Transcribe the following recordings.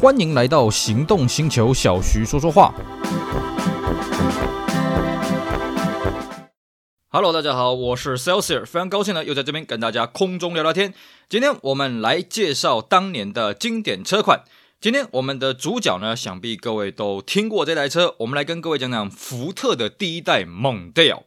欢迎来到行动星球，小徐说说话。Hello，大家好，我是 Celsius，非常高兴呢，又在这边跟大家空中聊聊天。今天我们来介绍当年的经典车款。今天我们的主角呢，想必各位都听过这台车，我们来跟各位讲讲福特的第一代 Mondeo。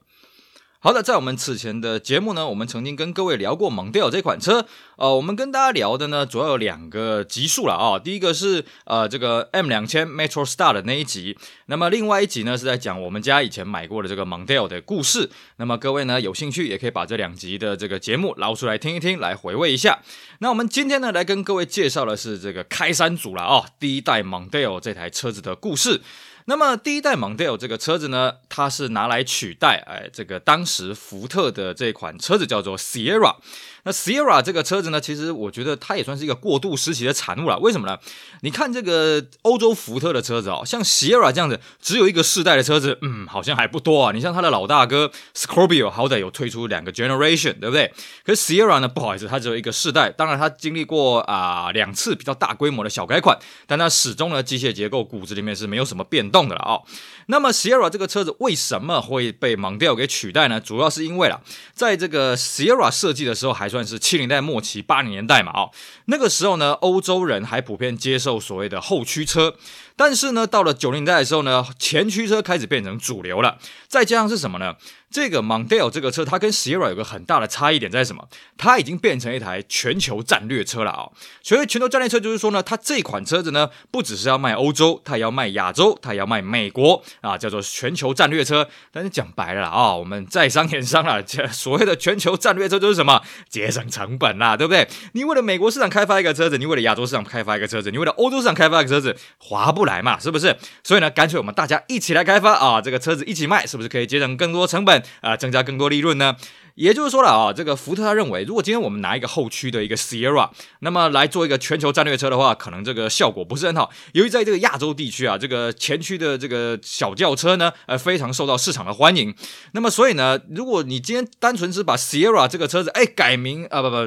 好的，在我们此前的节目呢，我们曾经跟各位聊过 Mondeo 这款车。呃，我们跟大家聊的呢，主要有两个集数了啊。第一个是呃这个 M 两千 Metro Star 的那一集，那么另外一集呢是在讲我们家以前买过的这个 Mondeo 的故事。那么各位呢有兴趣也可以把这两集的这个节目捞出来听一听，来回味一下。那我们今天呢来跟各位介绍的是这个开山祖了啊，第一代 Mondeo 这台车子的故事。那么第一代 Mondeo 这个车子呢，它是拿来取代哎这个当时福特的这款车子叫做 Sierra。那 Sierra 这个车子呢，其实我觉得它也算是一个过渡时期的产物了。为什么呢？你看这个欧洲福特的车子哦，像 Sierra 这样子只有一个世代的车子，嗯，好像还不多啊。你像它的老大哥 Scorpio，好歹有推出两个 generation，对不对？可是 Sierra 呢，不好意思，它只有一个世代。当然，它经历过啊、两次比较大规模的小改款，但它始终呢机械结构骨子里面是没有什么变动的了啊、哦。那么 Sierra 这个车子为什么会被 Mondeo 给取代呢？主要是因为啦，在这个 Sierra 设计的时候还算是七零代末期八零年代嘛，哦，那个时候呢，欧洲人还普遍接受所谓的后驱车。但是呢，到了九零代的时候呢，前驱车开始变成主流了。再加上是什么呢？这个 Mondeo 这个车，它跟 Sierra 有个很大的差异点在什么？它已经变成一台全球战略车了啊、哦！所以全球战略车就是说呢，它这款车子呢，不只是要卖欧洲，它也要卖亚洲，它也要卖美国啊，叫做全球战略车。但是讲白了啊、我们在商言商了，这 所谓的全球战略车就是什么？节省成本啦，对不对？你为了美国市场开发一个车子，你为了亚洲市场开发一个车子，你为了欧洲市场开发一个车子，划不来嘛，是不是？所以呢，干脆我们大家一起来开发啊，这个车子一起卖，是不是可以节省更多成本啊，增加更多利润呢？也就是说了啊，这个福特他认为，如果今天我们拿一个后驱的一个 Sierra，那么来做一个全球战略车的话，可能这个效果不是很好。由于在这个亚洲地区啊，这个前驱的这个小轿车呢，呃，非常受到市场的欢迎。那么所以呢，如果你今天单纯是把 Sierra 这个车子哎改名啊不不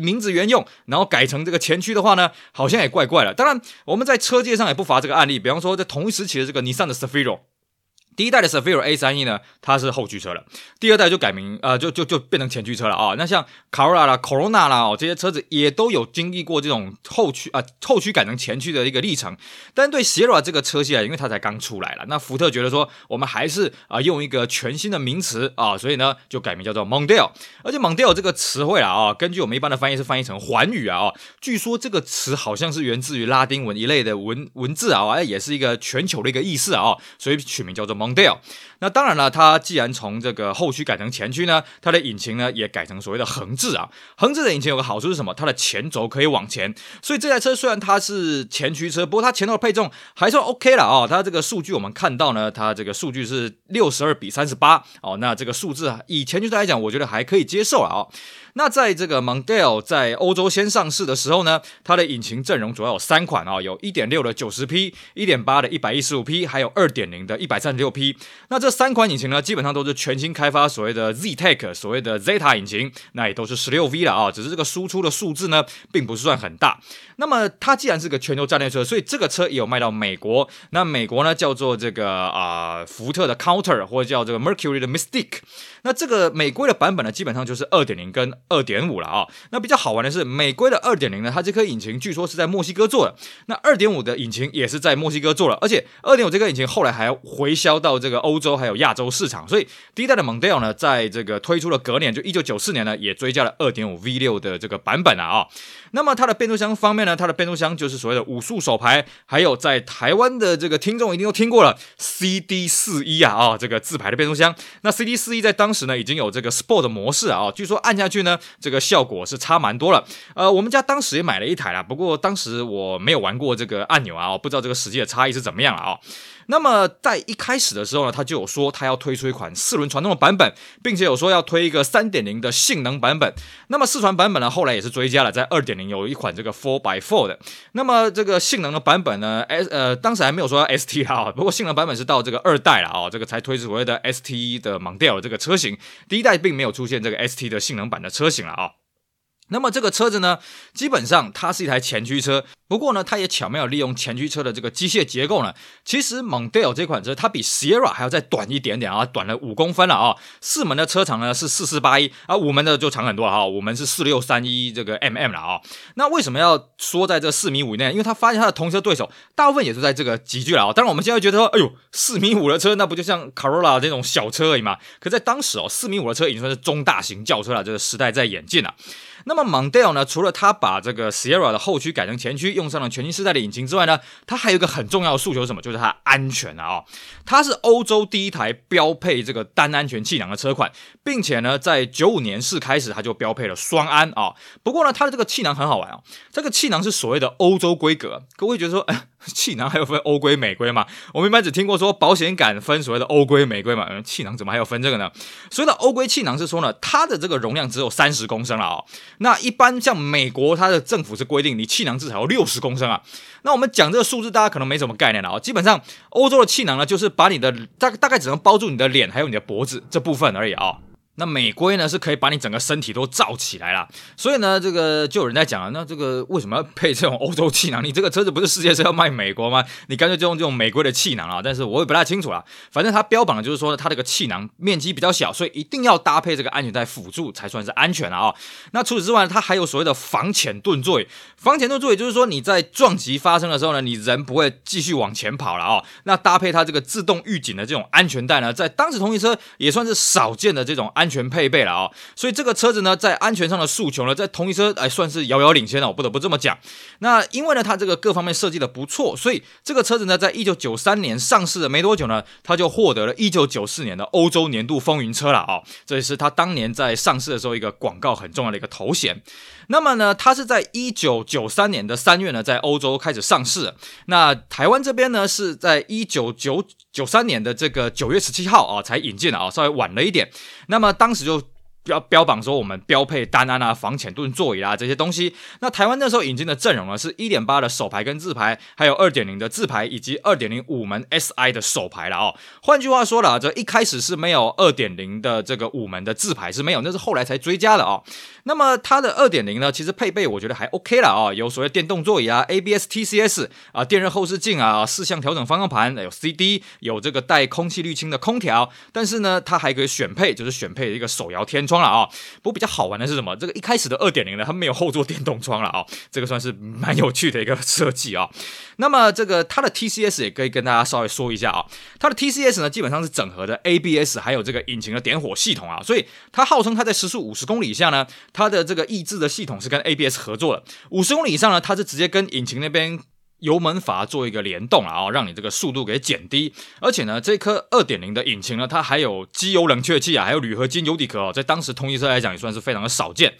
名字原用，然后改成这个前驱的话呢，好像也怪怪了。当然，我们在车界上也不乏这个案例，比方说在同一时期的这个尼桑的 Cefiro。第一代的 Cefiro A31 呢，它是后驱车了。第二代就改名，呃，就就就变成前驱车了啊、那像 Corolla 啦、Corona 啦，哦，这些车子也都有经历过这种后驱啊、后驱改成前驱的一个历程。但对 Sierra 这个车系啊，因为它才刚出来了，那福特觉得说，我们还是啊、用一个全新的名词啊、所以呢就改名叫做 Mondeo。而且 Mondeo 这个词汇啊，啊，根据我们一般的翻译是翻译成环语啊，哦，据说这个词好像是源自于拉丁文一类的文文字啊，哎，也是一个全球的一个意思啊，哦，所以取名叫做 망대요. 那当然了，它既然从这个后驱改成前驱呢，它的引擎呢也改成所谓的横置啊。横置的引擎有个好处是什么？它的前轴可以往前，所以这台车虽然它是前驱车，不过它前头的配重还算 OK 了啊。它这个数据我们看到呢，它这个数据是六十二比三十八哦。那这个数字啊，以前驱车来讲，我觉得还可以接受啊。那在这个 Mondeo 在欧洲先上市的时候呢，它的引擎阵容主要有三款啊，有1.6的90匹、1.8的115匹，还有2.0的136匹。那这三款引擎呢，基本上都是全新开发所谓的 ZTEC，所谓的 Zeta 引擎，那也都是 16V 了啊，只是这个输出的数字呢，并不是算很大。那么它既然是个全球战略车，所以这个车也有卖到美国。那美国呢，叫做这个啊、福特的 Counter 或者叫这个 Mercury 的 Mystique。那这个美规的版本呢，基本上就是2.0跟二点五了啊，那比较好玩的是，美规的二点零呢，它这颗引擎据说是在墨西哥做的，那二点五的引擎也是在墨西哥做的，而且二点五这个引擎后来还回销到这个欧洲还还有亚洲市场，所以第一代的 Mondeo 呢，在这个推出了隔年，就一九九四年呢，也追加了二点五 V 六的这个版本了啊。那么它的变速箱方面呢，它的变速箱就是所谓的五速手排，还有在台湾的这个听众一定都听过了 CD 四一啊啊，这个自排的变速箱。那 CD 四一在当时呢已经有这个 Sport 模式啊，据说按下去呢。这个效果是差蛮多了，呃，我们家当时也买了一台啦，不过当时我没有玩过这个按钮啊，我不知道这个实际的差异是怎么样了啊。那么在一开始的时候呢，他就有说他要推出一款四轮传动的版本，并且有说要推一个三点零的性能版本。那么四传版本呢，后来也是追加了，在二点零有一款这个 Four by Four 的。那么这个性能的版本呢，S 呃当时还没有说 ST 啊，不过性能版本是到这个二代了啊，这个才推出所谓的 ST 的 MOL 这个车型，第一代并没有出现这个 ST 的性能版的车型了啊。那么这个车子呢，基本上它是一台前驱车。不过呢，它也巧妙利用前驱车的这个机械结构呢，其实 Mondeo 这款车它比 Sierra 还要再短一点点啊，短了五公分了啊。四门的车长呢是四四八一啊，五门的就长很多了啊，五门是四六三一这个 mm 了啊。那为什么要说在这四米五以内？因为他发现他的同车对手大部分也是在这个级距了啊。当然我们现在觉得说，哎呦，四米五的车那不就像 Corolla 这种小车而已嘛？可在当时哦，四米五的车已经算是中大型轿车了，这个时代在演进了。那么 Mondeo 呢，除了它把这个 Sierra 的后驱改成前驱，用用上了全新世代的引擎之外呢，它还有一个很重要的诉求是什么？就是它安全啊、哦！它是欧洲第一台标配这个单安全气囊的车款，并且呢，在九五年式开始，它就标配了双安啊、不过呢，它的这个气囊很好玩哦，这个气囊是所谓的欧洲规格。各位觉得说，哎，气囊还有分欧规、美规吗？我们一般只听过说保险杆分所谓的欧规、美规嘛，嗯，气囊怎么还有分这个呢？所谓的欧规气囊是说呢，它的这个容量只有三十公升了哦。那一般像美国，它的政府是规定你气囊至少要六五十公升啊。那我们讲这个数字，大家可能没什么概念了啊。基本上，欧洲的气囊呢，就是把你的大大概只能包住你的脸，还有你的脖子这部分而已啊。那美规呢，是可以把你整个身体都罩起来了，所以呢，这个就有人在讲了，那这个为什么要配这种欧洲气囊？你这个车子不是世界是要卖美国吗？你干脆就用这种美规的气囊啊！但是我也不太清楚啦，反正它标榜的就是说它这个气囊面积比较小，所以一定要搭配这个安全带辅助才算是安全啊、哦！那除此之外，它还有所谓的防潜盾座椅，防潜盾座椅就是说你在撞击发生的时候呢，你人不会继续往前跑了啊、哦！那搭配它这个自动预警的这种安全带呢，在当时同级车也算是少见的这种安。安全配备了啊，所以这个车子呢，在安全上的诉求呢，在同一车哎算是遥遥领先了，我不得不这么讲。那因为呢，它这个各方面设计的不错，所以这个车子呢，在一九九三年上市的没多久呢，它就获得了一九九四年的欧洲年度风云车了啊，这也是它当年在上市的时候一个广告很重要的一个头衔。那么呢，它是在一九九三年的三月呢，在欧洲开始上市。那台湾这边呢，是在一九九九三年的这个九月十七号啊，才引进的啊，稍微晚了一点。那么当时就。标标榜说我们标配单安啊、防潜盾座椅啊这些东西。那台湾那时候引进的阵容呢，是1.8的手排跟自排，还有2.0的自排以及2.0五门 SI 的手排了哦。换句话说了，这一开始是没有2.0的这个五门的自排是没有，那是后来才追加的哦。那么它的2.0呢，其实配备我觉得还 OK 了啊，有所谓电动座椅啊、ABS、TCS 啊、电热后视镜啊、四向调整方向盘，有 CD，有这个带空气滤清的空调。但是呢，它还可以选配，就是选配一个手摇天窗。了啊，不过比较好玩的是什么？这个一开始的二点零呢，它没有后座电动窗了啊，这个算是蛮有趣的一个设计啊。那么这个它的 TCS 也可以跟大家稍微说一下啊，它的 TCS 呢基本上是整合的 ABS 还有这个引擎的点火系统啊，所以它号称它在时速五十公里以下呢，它的这个抑制的系统是跟 ABS 合作的，五十公里以上呢，它是直接跟引擎那边。油门阀做一个联动啊，让你这个速度给减低。而且呢，这颗二点零的引擎呢，它还有机油冷却器啊，还有铝合金油底壳哦，在当时同级车来讲也算是非常的少见。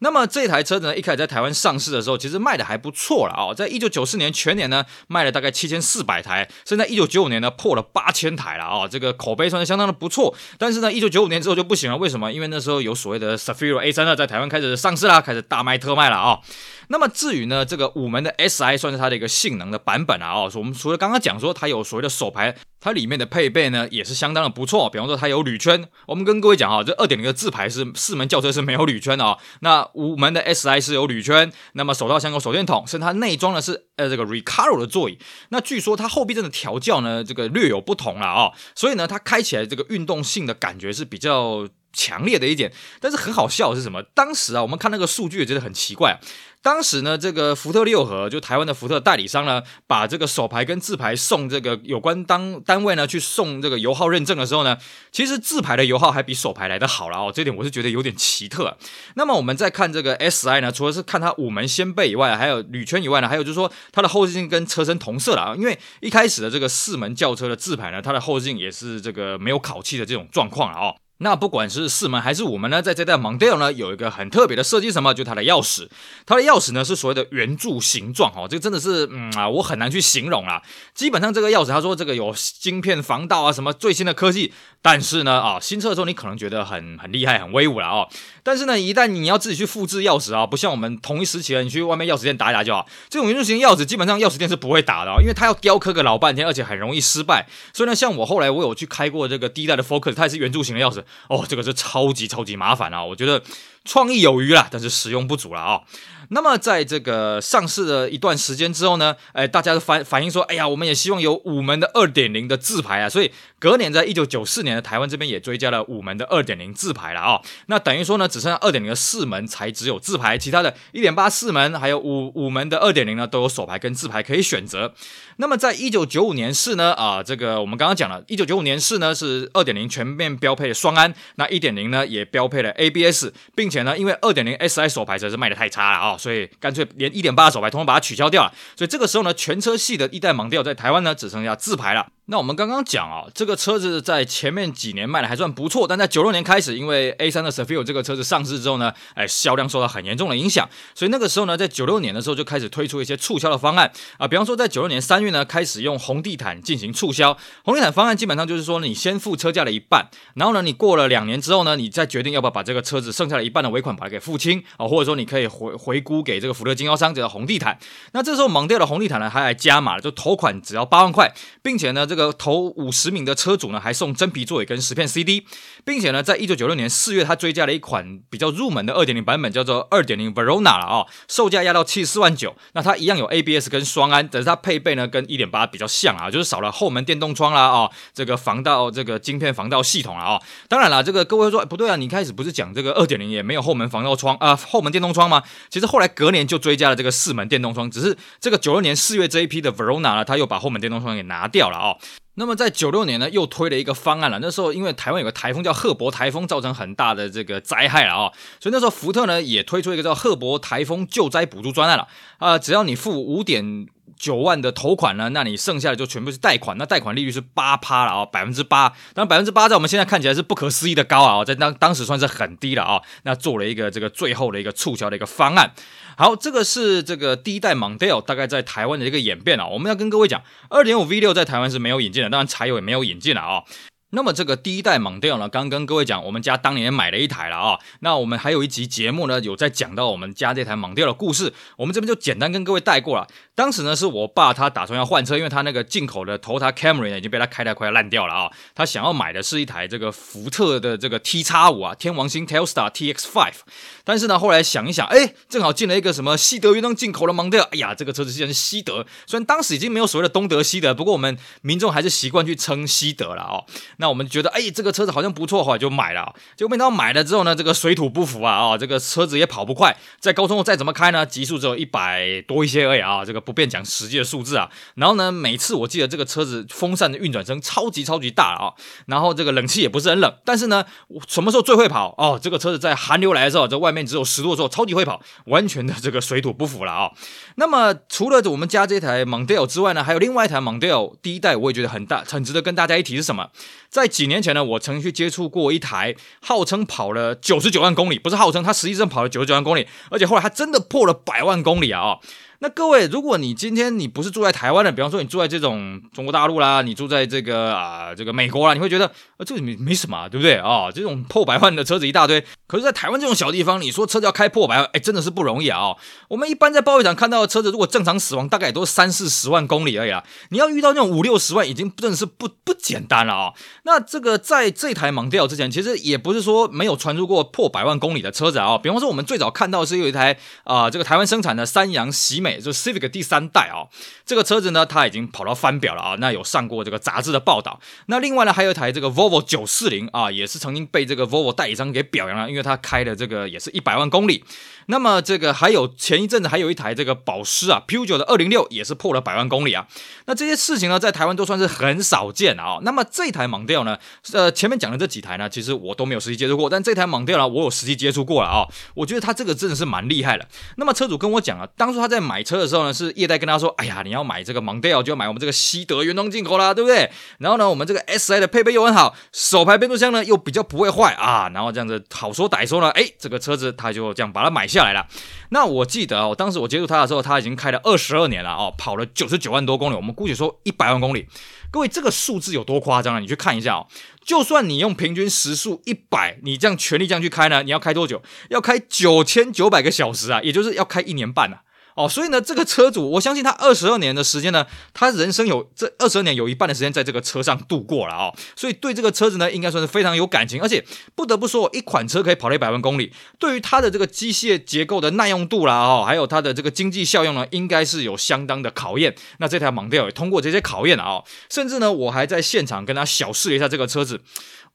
那么这台车子呢，一开始在台湾上市的时候，其实卖的还不错了啊，在一九九四年全年呢，卖了大概七千四百台，现在一九九五年呢，破了八千台了啊，这个口碑算是相当的不错。但是呢，一九九五年之后就不行了，为什么？因为那时候有所谓的 Zafiro A 三二在台湾开始上市啦，开始大卖特卖了啊。那么至于呢，这个五门的 SI 算是它的一个性能的版本啊。哦，我们除了刚刚讲说它有所谓的手排，它里面的配备呢也是相当的不错。比方说它有铝圈，我们跟各位讲哈，这二点零的自排是四门轿车是没有铝圈的啊。那五门的 SI 是有铝圈，那么手套箱有手电筒，甚至它内装的是呃这个 Recaro 的座椅。那据说它后避震的调教呢，这个略有不同了啊。所以呢，它开起来这个运动性的感觉是比较强烈的一点。但是很好笑的是什么？当时啊，我们看那个数据也觉得很奇怪啊。当时呢，这个福特六和就台湾的福特代理商呢，把这个手牌跟自牌送这个有关当单位呢去送这个油耗认证的时候呢，其实自牌的油耗还比手牌来得好了哦，这点我是觉得有点奇特。那么我们再看这个 SI 呢，除了是看它五门掀背以外，还有铝圈以外呢，还有就是说它的后视镜跟车身同色了啊，因为一开始的这个四门轿车的自牌呢，它的后视镜也是这个没有烤漆的这种状况了哦。那不管是四门还是五门呢，在这代 Mondeo 呢，有一个很特别的设计，什么？就它的钥匙，它的钥匙呢是所谓的圆柱形状，哦，这个真的是，嗯啊，我很难去形容啦。基本上这个钥匙，他说这个有晶片防盗啊，什么最新的科技，但是呢，啊，新车的时候你可能觉得很很厉害、很威武了哦。但是呢，一旦你要自己去复制钥匙啊，不像我们同一时期的，你去外面钥匙店打一打就好。这种圆柱形钥匙，基本上钥匙店是不会打的哦，因为它要雕刻个老半天，而且很容易失败。所以呢，像我后来我有去开过这个第一代的 Focus，它也是圆柱形的钥匙，哦，这个是。超级超级麻烦啊！我觉得创意有余啦，但是实用不足了啊、那么在这个上市了一段时间之后呢，哎，大家都反反映说，哎呀，我们也希望有五门的二点零的自排啊，所以隔年在一九九四年的台湾这边也追加了五门的二点零自排了啊、哦。那等于说呢，只剩下二点零的四门才只有自排，其他的一点八四门还有五五门的二点零呢，都有手排跟自排可以选择。那么在一九九五年式呢，啊，这个我们刚刚讲了，一九九五年式呢是二点零全面标配双安，那一点零呢也标配了 ABS，并且呢，因为二点零 SI 手排实在是卖的太差了啊、哦，所以干脆连一点八手排通通把它取消掉了。所以这个时候呢，全车系的一代盲调在台湾呢只剩下自排了。那我们刚刚讲啊，这个车子在前面几年卖的还算不错，但在九六年开始，因为 A3 的 Cefiro 这个车子上市之后呢，哎，销量受到很严重的影响，所以那个时候呢，在九六年的时候就开始推出一些促销的方案啊，比方说在九六年三月呢，开始用红地毯进行促销。红地毯方案基本上就是说，你先付车价的一半，然后呢，你过了两年之后呢，你再决定要不要把这个车子剩下的一半的尾款把它给付清啊，或者说你可以回回估给这个福特经销商，这个红地毯。那这时候盲调的红地毯呢，还来加码了，就头款只要八万块，并且呢，这个头五。十名的车主呢，还送真皮座椅跟十片 CD，并且呢，在一九九六年四月，他追加了一款比较入门的二点零版本，叫做二点零 Verona 了啊、哦，售价压到七十四万九。那它一样有 ABS 跟双安，但是它配备呢跟一点八比较像啊，就是少了后门电动窗啦啊、哦，这个防盗这个晶片防盗系统了啊、哦。当然了，这个各位说不对啊，你开始不是讲这个二点零也没有后门防盗窗啊、后门电动窗吗？其实后后来隔年就追加了这个四门电动窗，只是这个九六年四月这一批的 Verona 呢，他又把后门电动窗给拿掉了啊、哦。那么在九六年呢，又推了一个方案了。那时候因为台湾有个台风叫赫伯台风，造成很大的这个灾害了啊、所以那时候福特呢也推出一个叫赫伯台风救灾补助专案了啊、只要你付五点九万的头款呢，那你剩下的就全部是贷款，那贷款利率是八趴了啊，百分之八。当然百分之八在我们现在看起来是不可思议的高啊，在当当时算是很低了啊。那做了一个这个最后的一个促销的一个方案。好，这个是这个第一代 Mondeo 大概在台湾的一个演变啊。我们要跟各位讲，二点五 V 六在台湾是没有引进的，当然柴油也没有引进了啊。那么这个第一代 Mondeo 呢，刚刚跟各位讲，我们家当年买了一台了啊。那我们还有一集节目呢，有在讲到我们家这台 Mondeo 的故事，我们这边就简单跟各位带过了。当时呢，是我爸他打算要换车，因为他那个进口的 Toyota Camry 呢已经被他开得快要烂掉了啊。他想要买的是一台这个福特的这个 T 叉五啊，天王星 Telstar TX Five。但是呢，后来想一想，哎，正好进了一个什么西德原装进口的 Mondeo，哎呀，这个车子既然是西德，虽然当时已经没有所谓的东德西德，不过我们民众还是习惯去称西德了哦。那我们觉得，哎，这个车子好像不错，后来就买了。结果没想到买了之后呢，这个水土不服啊，啊，这个车子也跑不快，在高速再怎么开呢，极速只有一百多一些而已啊，这个不便讲实际的数字啊。然后呢，每次我记得这个车子风扇的运转声超级超级大啊，然后这个冷气也不是很冷。但是呢，什么时候最会跑？哦，这个车子在寒流来的时候，这外面只有十度的时候，超级会跑，完全的这个水土不服了啊。那么除了我们家这台 Mondeo 之外呢，还有另外一台 Mondeo 第一代，我也觉得很大，很值得跟大家一提是什么？在几年前呢，我曾经去接触过一台号称跑了九十九万公里，不是号称，它实际上跑了九十九万公里，而且后来它真的破了百万公里啊！那各位，如果你今天你不是住在台湾的，比方说你住在这种中国大陆啦，你住在这个啊这个美国啦，你会觉得啊这个没没什么啊，对不对啊？这种破百万的车子一大堆，可是，在台湾这种小地方，你说车子要开破百万，哎，真的是不容易啊！我们一般在保养厂看到的车子，如果正常死亡，大概也都是三四十万公里而已啊。你要遇到那种五六十万，已经真的是不不简单了啊！那这个在这台 Mondeo 之前，其实也不是说没有传出过破百万公里的车子啊。比方说，我们最早看到是有一台啊这个台湾生产的三阳喜美。就 Civic 第三代啊、这个车子呢，它已经跑到翻表了啊，那有上过这个杂志的报道。那另外呢，还有一台这个 Vol Volvo 九四零啊，也是曾经被这个 Volvo 代理商给表扬了，因为它开的这个也是一百万公里。那么这个还有前一阵子还有一台这个保时啊 p u g e o 的二零六也是破了百万公里啊。那这些事情呢，在台湾都算是很少见啊。那么这台 Mondeo 呢，呃，前面讲的这几台呢，其实我都没有实际接触过，但这台 Mondeo 呢，我有实际接触过了啊。我觉得它这个真的是蛮厉害的。那么车主跟我讲啊，当初他在买车的时候呢，是业代跟他说，哎呀，你要买这个 Mondeo 就要买我们这个西德原装进口啦，对不对？然后呢，我们这个 SI 的配备又很好，手排变速箱呢又比较不会坏啊。然后这样子好说歹说呢，哎，这个车子他就这样把它买下来了。那我记得哦，当时我接触他的时候，他已经开了二十二年了哦，跑了九十九万多公里，我们姑且说一百万公里。各位，这个数字有多夸张啊？你去看一下哦，就算你用平均时速一百，你这样全力这样去开呢，你要开多久？要开九千九百个小时啊，也就是要开一年半啊。哦，所以呢，这个车主，我相信他二十二年的时间呢，他人生有这二十二年有一半的时间在这个车上度过了哦，所以对这个车子呢，应该算是非常有感情，而且不得不说，一款车可以跑了一百万公里，对于它的这个机械结构的耐用度啦，哦，还有它的这个经济效用呢，应该是有相当的考验。那这台蒙迪欧也通过这些考验了哦，甚至呢，我还在现场跟他小试了一下这个车子。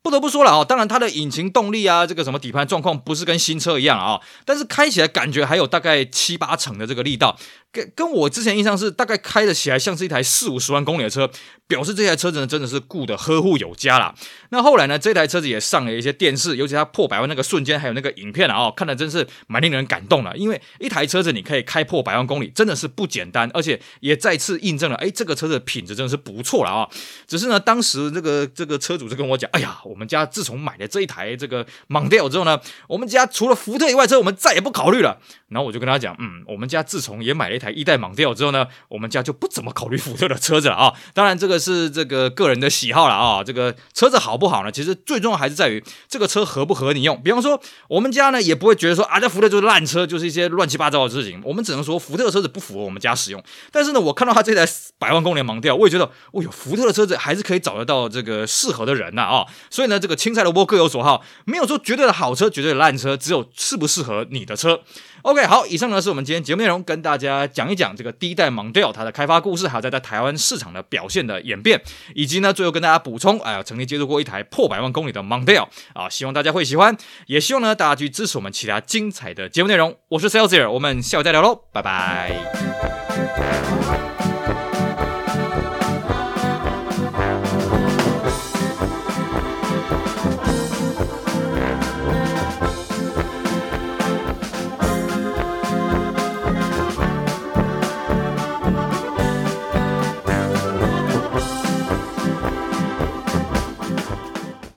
不得不说了啊，当然它的引擎动力啊，这个什么底盘状况不是跟新车一样啊，但是开起来感觉还有大概七八成的这个力道。跟跟我之前印象是大概开得起来像是一台四五十万公里的车，表示这台车子呢真的是顾得呵护有加啦。那后来呢，这台车子也上了一些电视，尤其它破百万那个瞬间，还有那个影片啊，哦，看得真是蛮令人感动的。因为一台车子你可以开破百万公里，真的是不简单，而且也再次印证了，哎，这个车子的品质真的是不错了啊。只是呢，当时这个这个车主就跟我讲，哎呀，我们家自从买了这一台这个 Mondeo 之后呢，我们家除了福特以外车，我们再也不考虑了。然后我就跟他讲，嗯，我们家自从也买了一台一代蒙迪欧之后呢，我们家就不怎么考虑福特的车子了啊。当然，这个是这个个人的喜好了啊。这个车子好不好呢？其实最重要还是在于这个车合不合你用。比方说，我们家呢也不会觉得说啊，这福特就是烂车，就是一些乱七八糟的事情。我们只能说福特的车子不符合我们家使用。但是呢，我看到他这台百万公里的蒙迪欧，我也觉得，哦哟，福特的车子还是可以找得到这个适合的人呐啊。所以呢，这个青菜萝卜各有所好，没有说绝对的好车，绝对的烂车，只有适不适合你的车。OK，好，以上呢是我们今天节目内容，跟大家讲一讲这个第一代 Mondeo 它的开发故事，还有在在台湾市场的表现的演变，以及呢最后跟大家补充，哎呀，曾经接触过一台破百万公里的 Mondeo 啊，希望大家会喜欢，也希望呢大家去支持我们其他精彩的节目内容。我是 s a l e s i e r 我们下午再聊喽，拜拜。